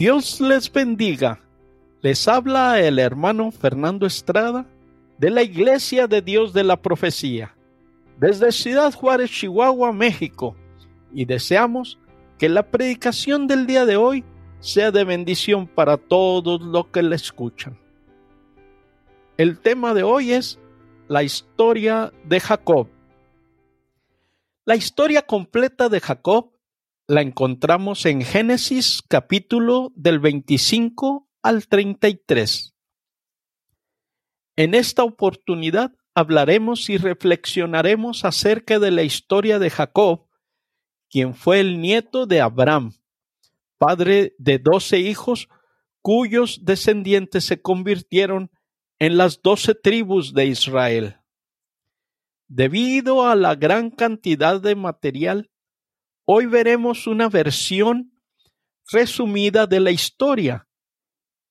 Dios les bendiga. Les habla el hermano Fernando Estrada de la Iglesia de Dios de la Profecía, desde Ciudad Juárez, Chihuahua, México, y deseamos que la predicación del día de hoy sea de bendición para todos los que la escuchan. El tema de hoy es la historia de Jacob. La historia completa de Jacob la encontramos en Génesis capítulo del 25 al 33. En esta oportunidad hablaremos y reflexionaremos acerca de la historia de Jacob, quien fue el nieto de Abraham, padre de doce hijos cuyos descendientes se convirtieron en las doce tribus de Israel. Debido a la gran cantidad de material Hoy veremos una versión resumida de la historia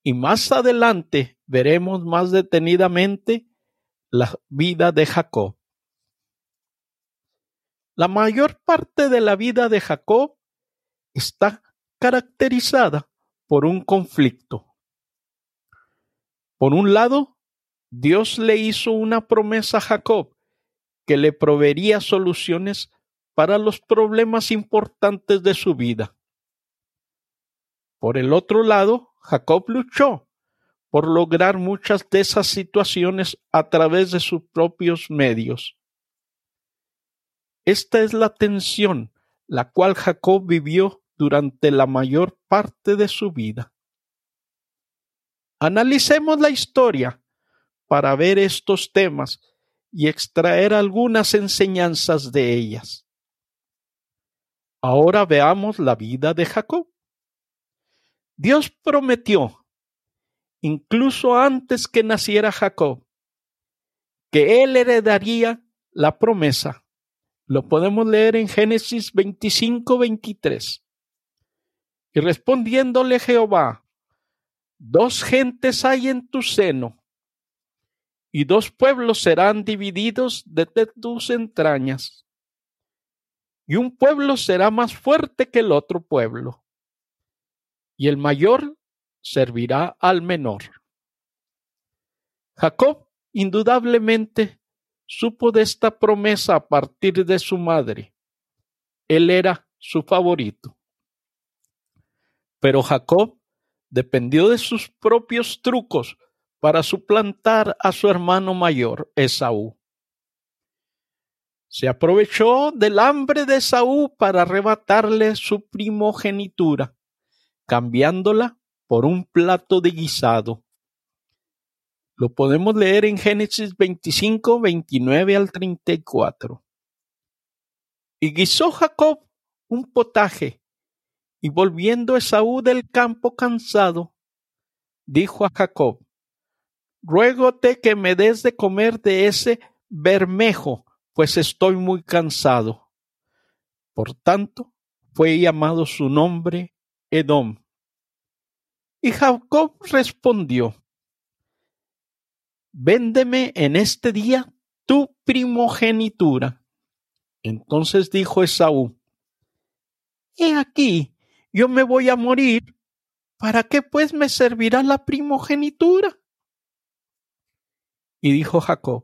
y más adelante veremos más detenidamente la vida de Jacob. La mayor parte de la vida de Jacob está caracterizada por un conflicto. Por un lado, Dios le hizo una promesa a Jacob que le proveería soluciones para los problemas importantes de su vida. Por el otro lado, Jacob luchó por lograr muchas de esas situaciones a través de sus propios medios. Esta es la tensión la cual Jacob vivió durante la mayor parte de su vida. Analicemos la historia para ver estos temas y extraer algunas enseñanzas de ellas. Ahora veamos la vida de Jacob. Dios prometió, incluso antes que naciera Jacob, que él heredaría la promesa. Lo podemos leer en Génesis 25, 23. Y respondiéndole Jehová, dos gentes hay en tu seno, y dos pueblos serán divididos de tus entrañas y un pueblo será más fuerte que el otro pueblo, y el mayor servirá al menor. Jacob indudablemente supo de esta promesa a partir de su madre. Él era su favorito. Pero Jacob dependió de sus propios trucos para suplantar a su hermano mayor, Esaú se aprovechó del hambre de Saúl para arrebatarle su primogenitura, cambiándola por un plato de guisado. Lo podemos leer en Génesis 25, 29 al 34. Y guisó Jacob un potaje, y volviendo Esaú del campo cansado, dijo a Jacob, Ruégote que me des de comer de ese bermejo pues estoy muy cansado. Por tanto, fue llamado su nombre Edom. Y Jacob respondió, Véndeme en este día tu primogenitura. Entonces dijo Esaú, He aquí, yo me voy a morir, ¿para qué pues me servirá la primogenitura? Y dijo Jacob,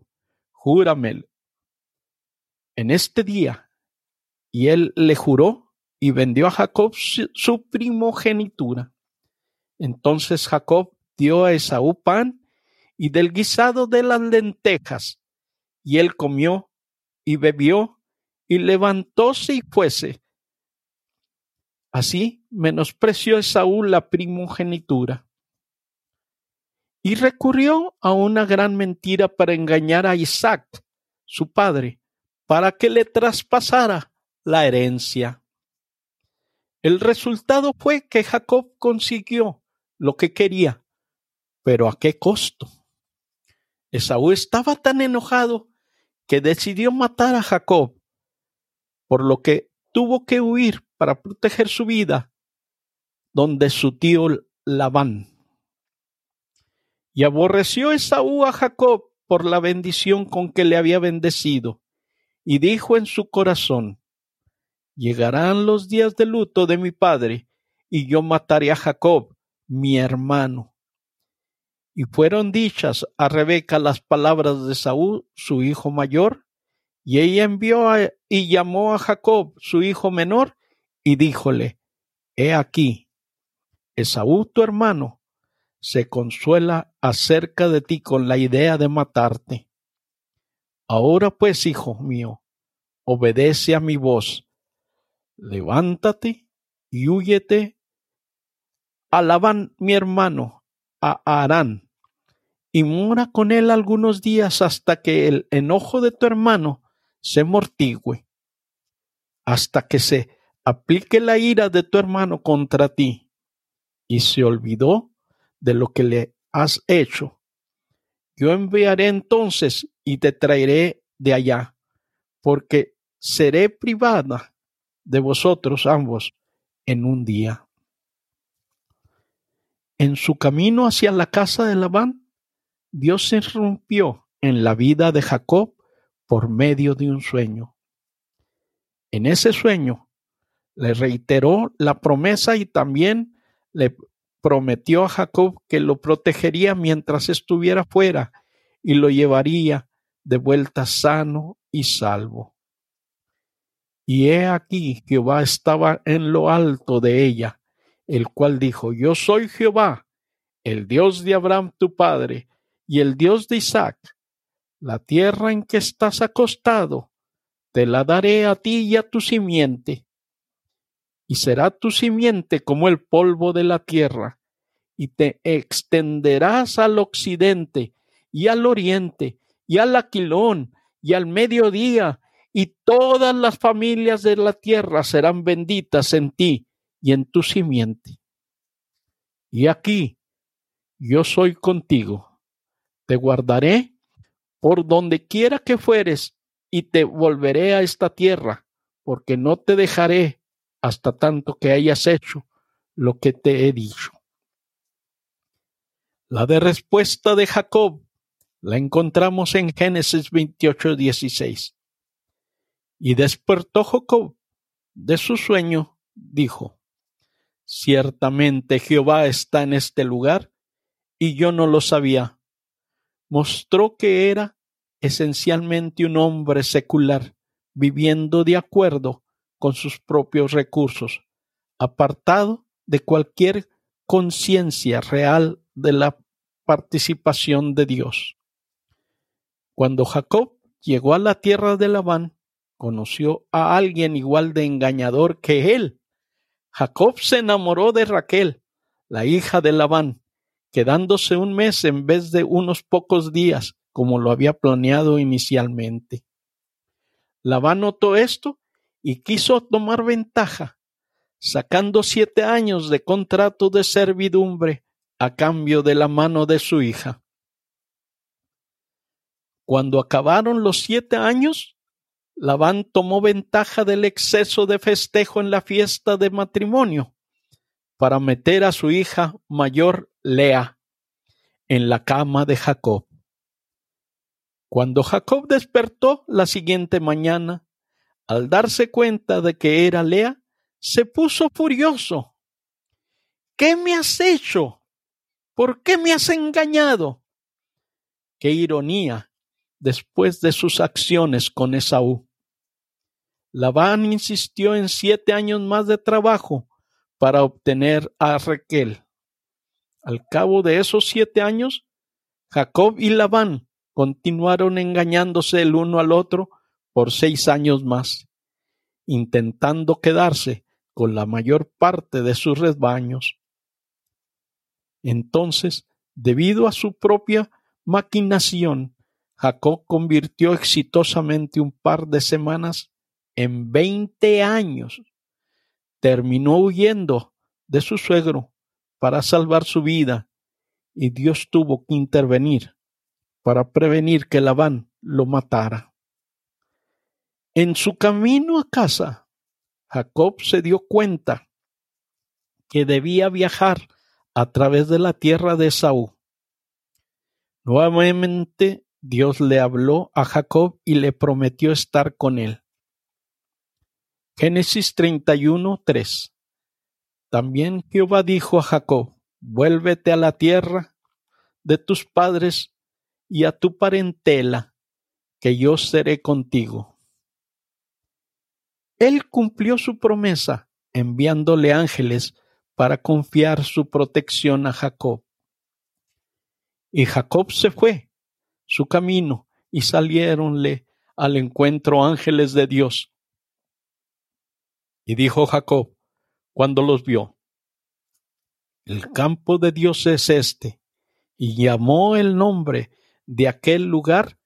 Júramelo en este día. Y él le juró y vendió a Jacob su primogenitura. Entonces Jacob dio a Esaú pan y del guisado de las lentejas, y él comió y bebió y levantóse y fuese. Así menospreció Esaú la primogenitura. Y recurrió a una gran mentira para engañar a Isaac, su padre, para que le traspasara la herencia. El resultado fue que Jacob consiguió lo que quería, pero ¿a qué costo? Esaú estaba tan enojado que decidió matar a Jacob, por lo que tuvo que huir para proteger su vida donde su tío Labán. Y aborreció Esaú a Jacob por la bendición con que le había bendecido y dijo en su corazón, Llegarán los días de luto de mi padre, y yo mataré a Jacob, mi hermano. Y fueron dichas a Rebeca las palabras de Saúl, su hijo mayor, y ella envió y llamó a Jacob, su hijo menor, y díjole, He aquí, Esaú tu hermano se consuela acerca de ti con la idea de matarte. Ahora pues, hijo mío, obedece a mi voz, levántate y huyete a mi hermano, a Arán, y mora con él algunos días hasta que el enojo de tu hermano se mortigüe, hasta que se aplique la ira de tu hermano contra ti. Y se olvidó de lo que le has hecho. Yo enviaré entonces y te traeré de allá, porque seré privada de vosotros ambos en un día. En su camino hacia la casa de Labán, Dios se irrumpió en la vida de Jacob por medio de un sueño. En ese sueño le reiteró la promesa y también le prometió a Jacob que lo protegería mientras estuviera fuera y lo llevaría de vuelta sano y salvo. Y he aquí Jehová estaba en lo alto de ella, el cual dijo, Yo soy Jehová, el Dios de Abraham tu padre, y el Dios de Isaac. La tierra en que estás acostado, te la daré a ti y a tu simiente. Y será tu simiente como el polvo de la tierra, y te extenderás al occidente y al oriente y al aquilón y al mediodía, y todas las familias de la tierra serán benditas en ti y en tu simiente. Y aquí yo soy contigo, te guardaré por donde quiera que fueres y te volveré a esta tierra, porque no te dejaré hasta tanto que hayas hecho lo que te he dicho. La de respuesta de Jacob la encontramos en Génesis 28, 16. Y despertó Jacob de su sueño, dijo, Ciertamente Jehová está en este lugar, y yo no lo sabía. Mostró que era esencialmente un hombre secular, viviendo de acuerdo con sus propios recursos, apartado de cualquier conciencia real de la participación de Dios. Cuando Jacob llegó a la tierra de Labán, conoció a alguien igual de engañador que él. Jacob se enamoró de Raquel, la hija de Labán, quedándose un mes en vez de unos pocos días, como lo había planeado inicialmente. Labán notó esto y quiso tomar ventaja, sacando siete años de contrato de servidumbre a cambio de la mano de su hija. Cuando acabaron los siete años, Labán tomó ventaja del exceso de festejo en la fiesta de matrimonio para meter a su hija mayor Lea en la cama de Jacob. Cuando Jacob despertó la siguiente mañana, al darse cuenta de que era Lea, se puso furioso. ¿Qué me has hecho? ¿Por qué me has engañado? Qué ironía después de sus acciones con Esaú. Labán insistió en siete años más de trabajo para obtener a Raquel. Al cabo de esos siete años, Jacob y Labán continuaron engañándose el uno al otro por seis años más, intentando quedarse con la mayor parte de sus rebaños. Entonces, debido a su propia maquinación, Jacob convirtió exitosamente un par de semanas en veinte años. Terminó huyendo de su suegro para salvar su vida y Dios tuvo que intervenir para prevenir que Labán lo matara. En su camino a casa, Jacob se dio cuenta que debía viajar a través de la tierra de Saúl. Nuevamente Dios le habló a Jacob y le prometió estar con él. Génesis 31, 3. También Jehová dijo a Jacob, vuélvete a la tierra de tus padres y a tu parentela, que yo seré contigo. Él cumplió su promesa enviándole ángeles para confiar su protección a Jacob. Y Jacob se fue su camino y saliéronle al encuentro ángeles de Dios. Y dijo Jacob, cuando los vio, el campo de Dios es este, y llamó el nombre de aquel lugar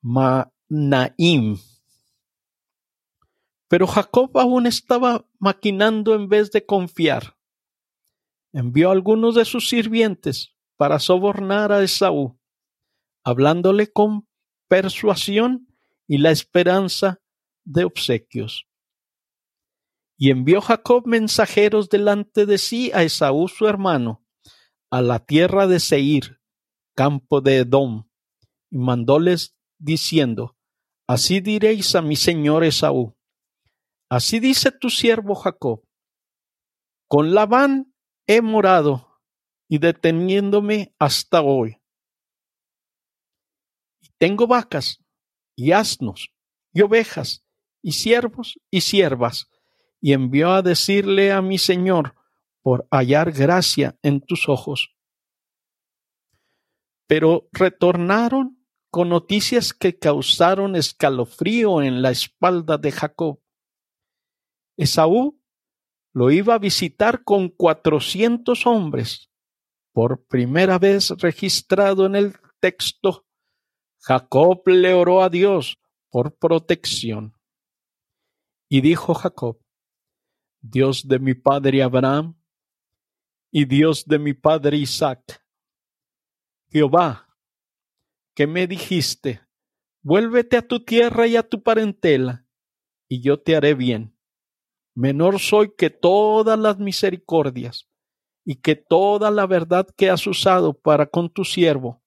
Manaim. Pero Jacob aún estaba maquinando en vez de confiar. Envió algunos de sus sirvientes para sobornar a Esaú, hablándole con persuasión y la esperanza de obsequios. Y envió Jacob mensajeros delante de sí a Esaú su hermano, a la tierra de Seir, campo de Edom, y mandóles diciendo, Así diréis a mi señor Esaú, así dice tu siervo Jacob, con Labán he morado y deteniéndome hasta hoy. Y tengo vacas y asnos y ovejas y siervos y siervas, y envió a decirle a mi señor, por hallar gracia en tus ojos. Pero retornaron con noticias que causaron escalofrío en la espalda de Jacob. Esaú lo iba a visitar con cuatrocientos hombres. Por primera vez registrado en el texto, Jacob le oró a Dios por protección. Y dijo Jacob, Dios de mi padre Abraham y Dios de mi padre Isaac, Jehová, que me dijiste, vuélvete a tu tierra y a tu parentela, y yo te haré bien. Menor soy que todas las misericordias y que toda la verdad que has usado para con tu siervo,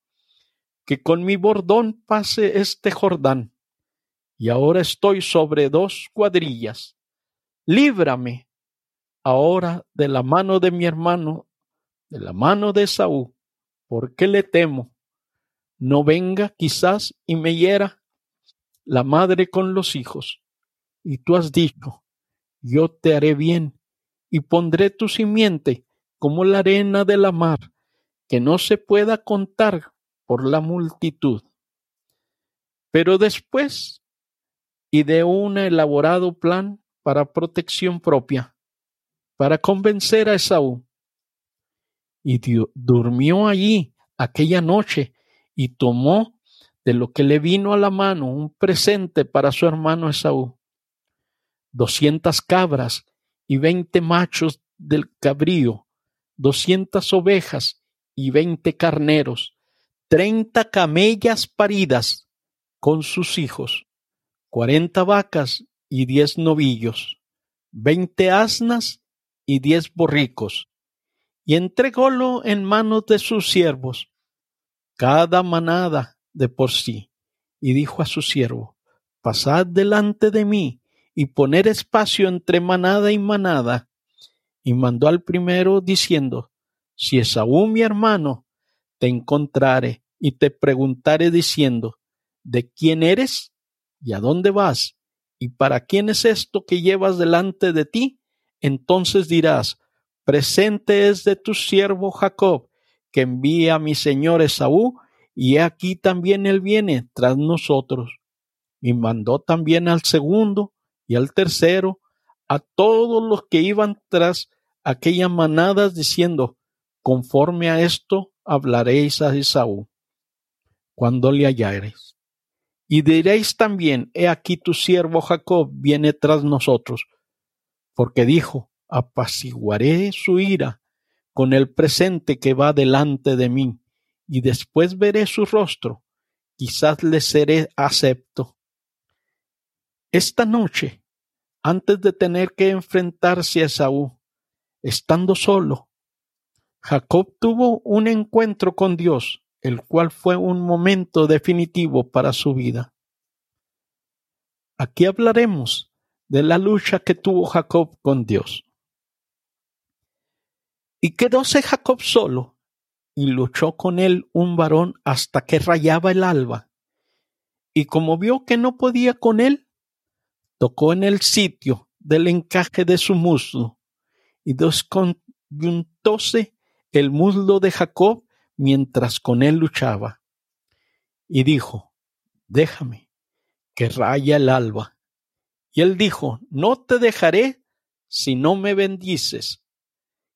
que con mi bordón pase este Jordán. Y ahora estoy sobre dos cuadrillas. Líbrame ahora de la mano de mi hermano, de la mano de Saúl, porque le temo no venga quizás y me hiera la madre con los hijos. Y tú has dicho, yo te haré bien y pondré tu simiente como la arena de la mar, que no se pueda contar por la multitud. Pero después, y de un elaborado plan para protección propia, para convencer a Esaú, y durmió allí aquella noche y tomó de lo que le vino a la mano un presente para su hermano Esaú. Doscientas cabras y veinte machos del cabrío, doscientas ovejas y veinte carneros, treinta camellas paridas con sus hijos, cuarenta vacas y diez novillos, veinte asnas y diez borricos, y entrególo en manos de sus siervos, cada manada de por sí, y dijo a su siervo, Pasad delante de mí y poner espacio entre manada y manada. Y mandó al primero diciendo, Si Esaú mi hermano te encontrare y te preguntare diciendo, ¿de quién eres? ¿Y a dónde vas? ¿Y para quién es esto que llevas delante de ti? Entonces dirás, presente es de tu siervo Jacob, que envía a mi señor Esaú, y aquí también él viene tras nosotros. Y mandó también al segundo y al tercero, a todos los que iban tras aquellas manadas, diciendo, conforme a esto hablaréis a Esaú, cuando le hallareis. Y diréis también, he aquí tu siervo Jacob viene tras nosotros, porque dijo, apaciguaré su ira con el presente que va delante de mí, y después veré su rostro, quizás le seré acepto. Esta noche, antes de tener que enfrentarse a Esaú, estando solo, Jacob tuvo un encuentro con Dios, el cual fue un momento definitivo para su vida. Aquí hablaremos de la lucha que tuvo Jacob con Dios. Y quedóse Jacob solo, y luchó con él un varón hasta que rayaba el alba. Y como vio que no podía con él, tocó en el sitio del encaje de su muslo, y desconyuntóse el muslo de Jacob mientras con él luchaba. Y dijo, déjame, que raya el alba. Y él dijo, no te dejaré si no me bendices.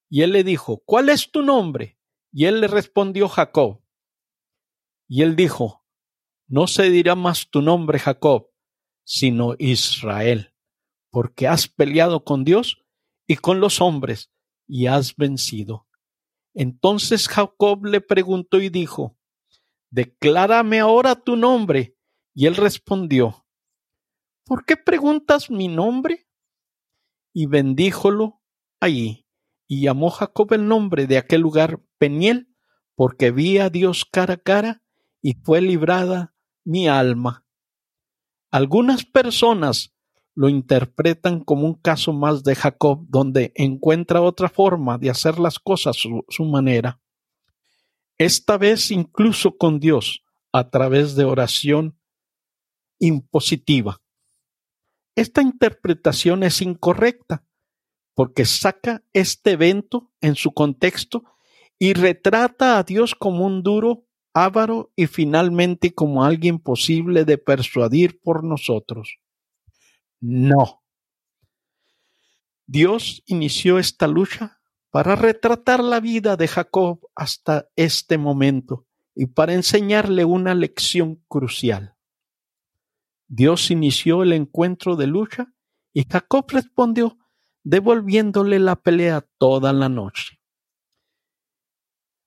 Y él le dijo, ¿cuál es tu nombre? Y él le respondió Jacob. Y él dijo, no se dirá más tu nombre Jacob, sino Israel, porque has peleado con Dios y con los hombres y has vencido. Entonces Jacob le preguntó y dijo, Declárame ahora tu nombre. Y él respondió, ¿Por qué preguntas mi nombre? Y bendíjolo allí y llamó Jacob el nombre de aquel lugar Peniel, porque vi a Dios cara a cara y fue librada mi alma. Algunas personas lo interpretan como un caso más de Jacob, donde encuentra otra forma de hacer las cosas su, su manera. Esta vez incluso con Dios, a través de oración impositiva. Esta interpretación es incorrecta porque saca este evento en su contexto y retrata a Dios como un duro, avaro y finalmente como alguien posible de persuadir por nosotros. No. Dios inició esta lucha para retratar la vida de Jacob hasta este momento y para enseñarle una lección crucial. Dios inició el encuentro de lucha y Jacob respondió devolviéndole la pelea toda la noche.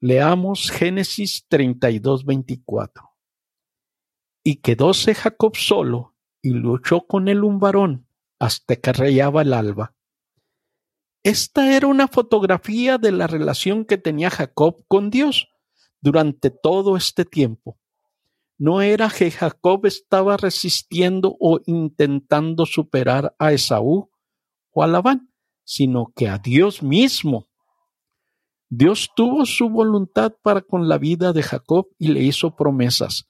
Leamos Génesis 32, 24. Y quedóse Jacob solo y luchó con él un varón hasta que rayaba el alba. Esta era una fotografía de la relación que tenía Jacob con Dios durante todo este tiempo. No era que Jacob estaba resistiendo o intentando superar a Esaú o a Labán, sino que a Dios mismo. Dios tuvo su voluntad para con la vida de Jacob y le hizo promesas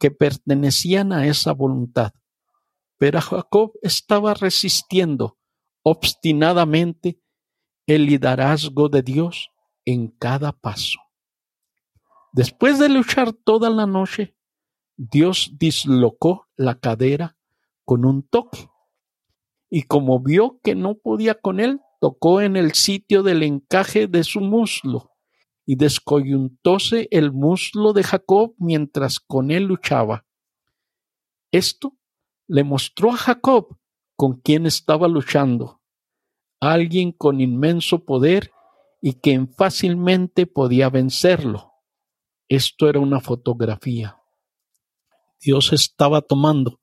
que pertenecían a esa voluntad. Pero Jacob estaba resistiendo obstinadamente el liderazgo de Dios en cada paso. Después de luchar toda la noche, Dios dislocó la cadera con un toque y como vio que no podía con él, tocó en el sitio del encaje de su muslo, y descoyuntóse el muslo de Jacob mientras con él luchaba. Esto le mostró a Jacob con quien estaba luchando, alguien con inmenso poder y quien fácilmente podía vencerlo. Esto era una fotografía. Dios estaba tomando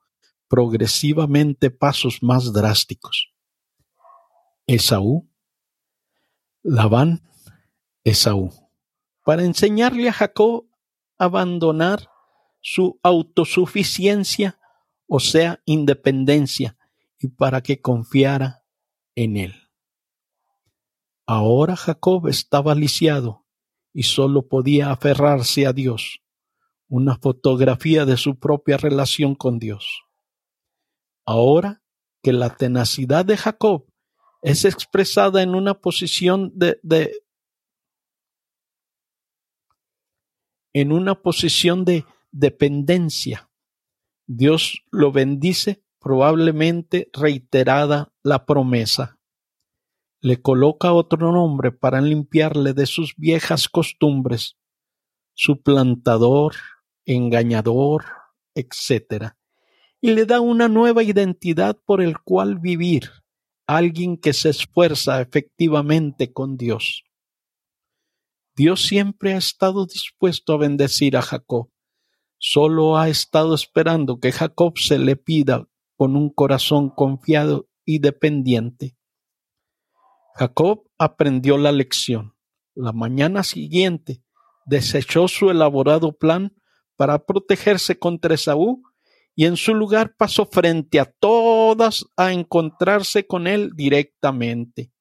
progresivamente pasos más drásticos. Esaú, Labán, Esaú, para enseñarle a Jacob a abandonar su autosuficiencia, o sea, independencia, y para que confiara en él. Ahora Jacob estaba lisiado y solo podía aferrarse a Dios, una fotografía de su propia relación con Dios. Ahora que la tenacidad de Jacob es expresada en una posición de, en una posición de dependencia. Dios lo bendice, probablemente reiterada la promesa. Le coloca otro nombre para limpiarle de sus viejas costumbres, suplantador, engañador, etc y le da una nueva identidad por el cual vivir, alguien que se esfuerza efectivamente con Dios. Dios siempre ha estado dispuesto a bendecir a Jacob, solo ha estado esperando que Jacob se le pida con un corazón confiado y dependiente. Jacob aprendió la lección. La mañana siguiente desechó su elaborado plan para protegerse contra Esaú y en su lugar pasó frente a todas a encontrarse con él directamente.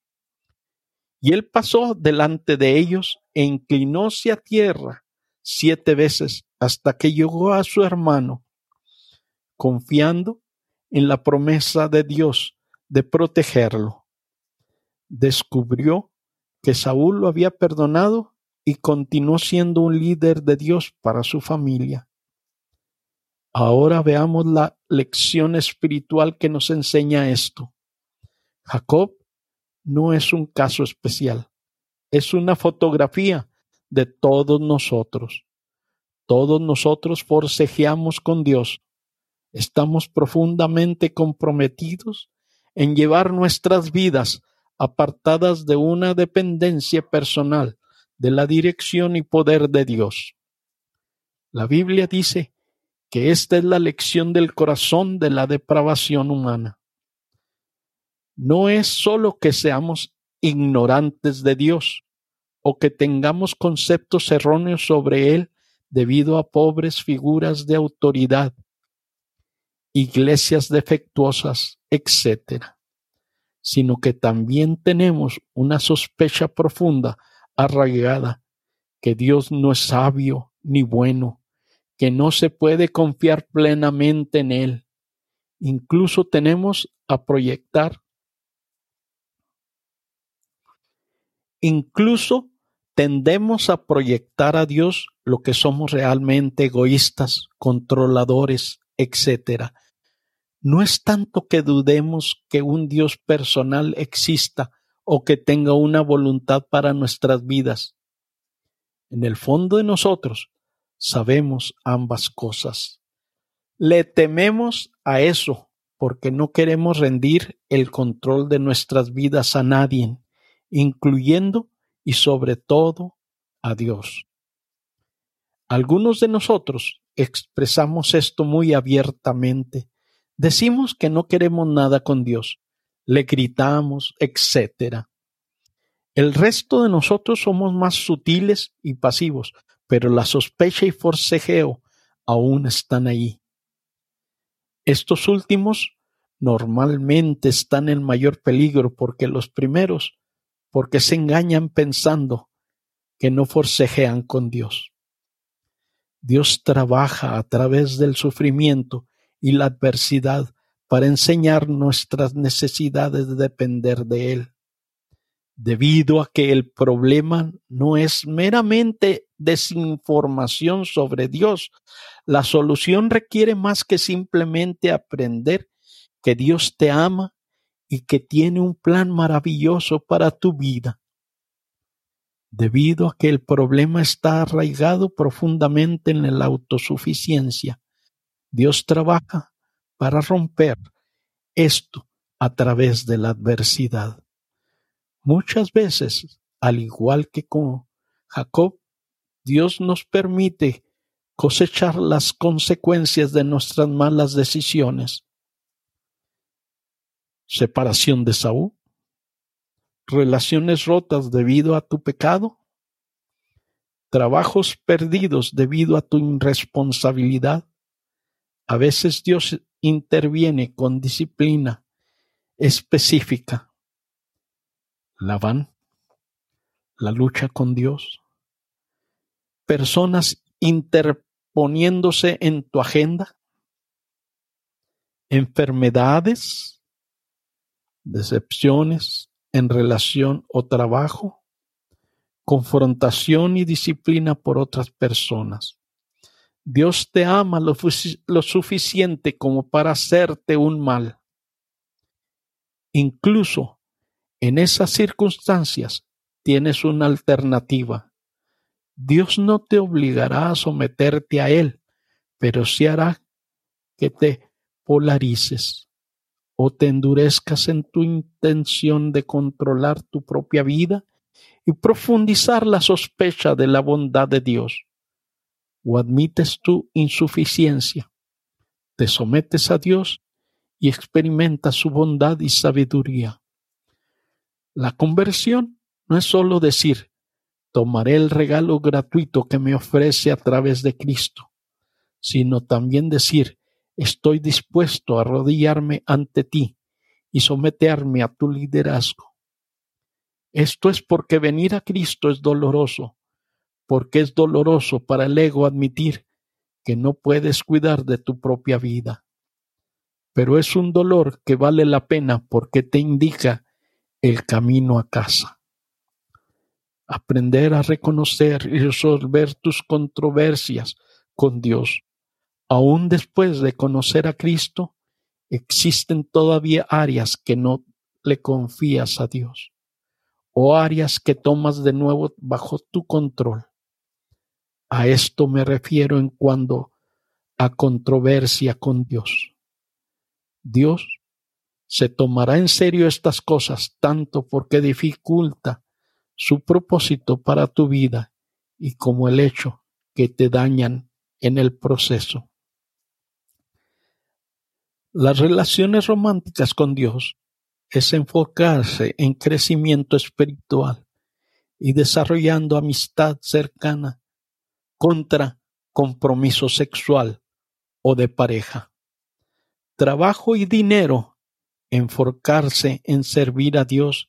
Y él pasó delante de ellos e inclinóse a tierra siete veces hasta que llegó a su hermano, confiando en la promesa de Dios de protegerlo. Descubrió que Saúl lo había perdonado y continuó siendo un líder de Dios para su familia. Ahora veamos la lección espiritual que nos enseña esto. Jacob no es un caso especial, es una fotografía de todos nosotros. Todos nosotros forcejeamos con Dios. Estamos profundamente comprometidos en llevar nuestras vidas apartadas de una dependencia personal de la dirección y poder de Dios. La Biblia dice que esta es la lección del corazón de la depravación humana. No es sólo que seamos ignorantes de Dios o que tengamos conceptos erróneos sobre Él debido a pobres figuras de autoridad, iglesias defectuosas, etc., sino que también tenemos una sospecha profunda, arraigada, que Dios no es sabio ni bueno, que no se puede confiar plenamente en Él. Incluso tenemos a proyectar, incluso tendemos a proyectar a Dios lo que somos realmente egoístas, controladores, etc. No es tanto que dudemos que un Dios personal exista o que tenga una voluntad para nuestras vidas. En el fondo de nosotros sabemos ambas cosas. Le tememos a eso porque no queremos rendir el control de nuestras vidas a nadie, incluyendo y sobre todo a Dios. Algunos de nosotros expresamos esto muy abiertamente. Decimos que no queremos nada con Dios, le gritamos, etc. El resto de nosotros somos más sutiles y pasivos, pero la sospecha y forcejeo aún están ahí. Estos últimos normalmente están en mayor peligro porque los primeros, porque se engañan pensando que no forcejean con Dios. Dios trabaja a través del sufrimiento y la adversidad para enseñar nuestras necesidades de depender de Él. Debido a que el problema no es meramente desinformación sobre Dios, la solución requiere más que simplemente aprender que Dios te ama y que tiene un plan maravilloso para tu vida debido a que el problema está arraigado profundamente en la autosuficiencia. Dios trabaja para romper esto a través de la adversidad. Muchas veces, al igual que con Jacob, Dios nos permite cosechar las consecuencias de nuestras malas decisiones. Separación de Saúl, relaciones rotas debido a tu pecado, trabajos perdidos debido a tu irresponsabilidad. A veces Dios interviene con disciplina específica. La van, la lucha con Dios, personas interponiéndose en tu agenda, enfermedades, decepciones, en relación o trabajo, confrontación y disciplina por otras personas. Dios te ama lo, suficiente como para hacerte un mal. Incluso en esas circunstancias tienes una alternativa. Dios no te obligará a someterte a Él, pero sí hará que te polarices o te endurezcas en tu intención de controlar tu propia vida y profundizar la sospecha de la bondad de Dios, o admites tu insuficiencia, te sometes a Dios y experimentas su bondad y sabiduría. La conversión no es solo decir, tomaré el regalo gratuito que me ofrece a través de Cristo, sino también decir, Estoy dispuesto a arrodillarme ante ti y someterme a tu liderazgo. Esto es porque venir a Cristo es doloroso, porque es doloroso para el ego admitir que no puedes cuidar de tu propia vida. Pero es un dolor que vale la pena porque te indica el camino a casa. Aprender a reconocer y resolver tus controversias con Dios. Aún después de conocer a Cristo, existen todavía áreas que no le confías a Dios o áreas que tomas de nuevo bajo tu control. A esto me refiero en cuanto a controversia con Dios. Dios se tomará en serio estas cosas tanto porque dificulta su propósito para tu vida y como el hecho que te dañan en el proceso. Las relaciones románticas con Dios es enfocarse en crecimiento espiritual y desarrollando amistad cercana contra compromiso sexual o de pareja. Trabajo y dinero enfocarse en servir a Dios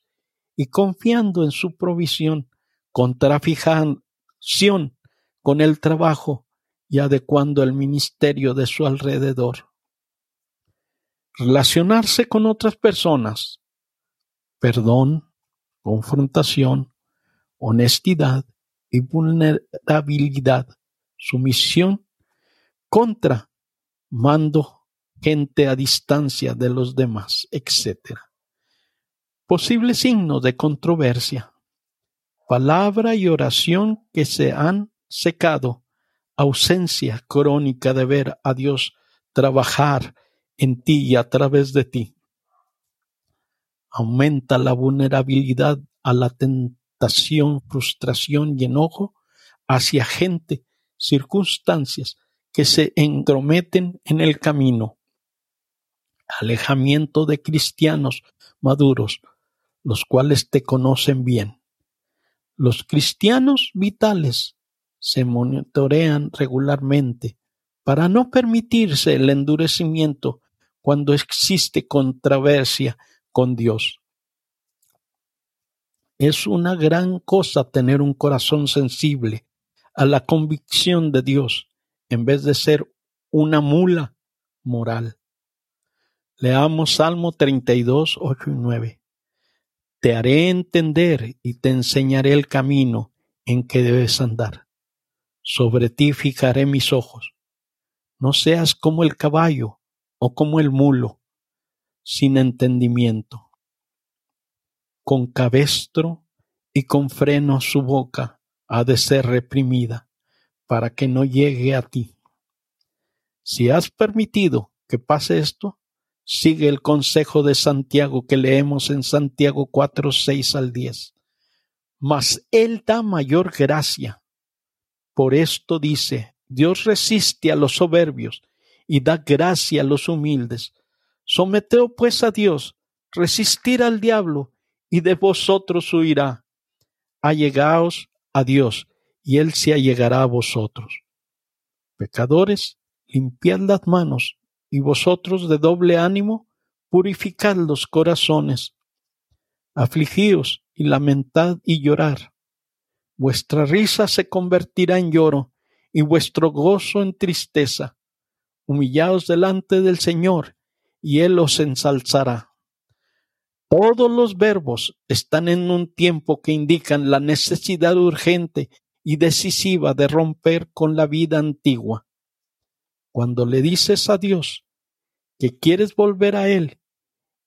y confiando en su provisión, contra fijación con el trabajo y adecuando el ministerio de su alrededor. Relacionarse con otras personas, perdón, confrontación, honestidad y vulnerabilidad, sumisión contra mando gente a distancia de los demás, etc. Posible signo de controversia. Palabra y oración que se han secado. Ausencia crónica de ver a Dios trabajar en ti y a través de ti. Aumenta la vulnerabilidad a la tentación, frustración y enojo hacia gente, circunstancias que se entrometen en el camino alejamiento de cristianos maduros, los cuales te conocen bien. Los cristianos vitales se monitorean regularmente para no permitirse el endurecimiento cuando existe controversia con Dios. Es una gran cosa tener un corazón sensible a la convicción de Dios en vez de ser una mula moral. Leamos Salmo 32, 8 y 9. Te haré entender y te enseñaré el camino en que debes andar. Sobre ti fijaré mis ojos. No seas como el caballo o como el mulo, sin entendimiento. Con cabestro y con freno su boca ha de ser reprimida, para que no llegue a ti. Si has permitido que pase esto, sigue el consejo de Santiago que leemos en Santiago 4, 6 al 10. Mas Él da mayor gracia. Por esto dice, Dios resiste a los soberbios y da gracia a los humildes. Someteo pues a Dios, resistir al diablo, y de vosotros huirá. Allegaos a Dios, y Él se allegará a vosotros. Pecadores, limpiad las manos, y vosotros de doble ánimo, purificad los corazones. Afligíos y lamentad y llorar. Vuestra risa se convertirá en lloro y vuestro gozo en tristeza. Humillaos delante del Señor y Él os ensalzará. Todos los verbos están en un tiempo que indican la necesidad urgente y decisiva de romper con la vida antigua. Cuando le dices a Dios que quieres volver a Él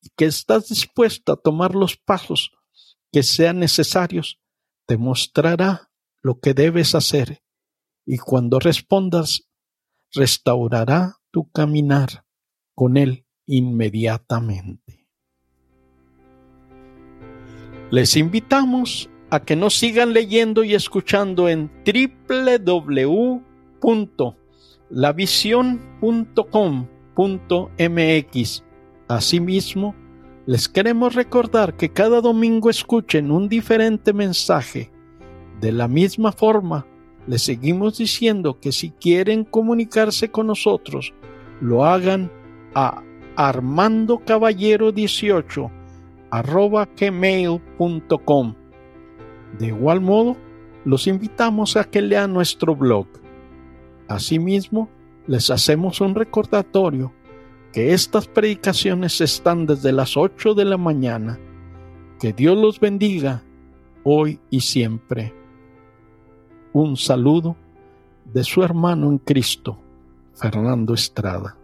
y que estás dispuesto a tomar los pasos que sean necesarios, te mostrará lo que debes hacer y cuando respondas, restaurará tu caminar con Él inmediatamente. Les invitamos a que nos sigan leyendo y escuchando en www lavision.com.mx. Asimismo, les queremos recordar que cada domingo escuchen un diferente mensaje. De la misma forma, les seguimos diciendo que si quieren comunicarse con nosotros, lo hagan a armandocaballero18 arroba gmail.com De igual modo, los invitamos a que lean nuestro blog. Asimismo, les hacemos un recordatorio que estas predicaciones están desde las 8 de la mañana. Que Dios los bendiga hoy y siempre. Un saludo de su hermano en Cristo, Fernando Estrada.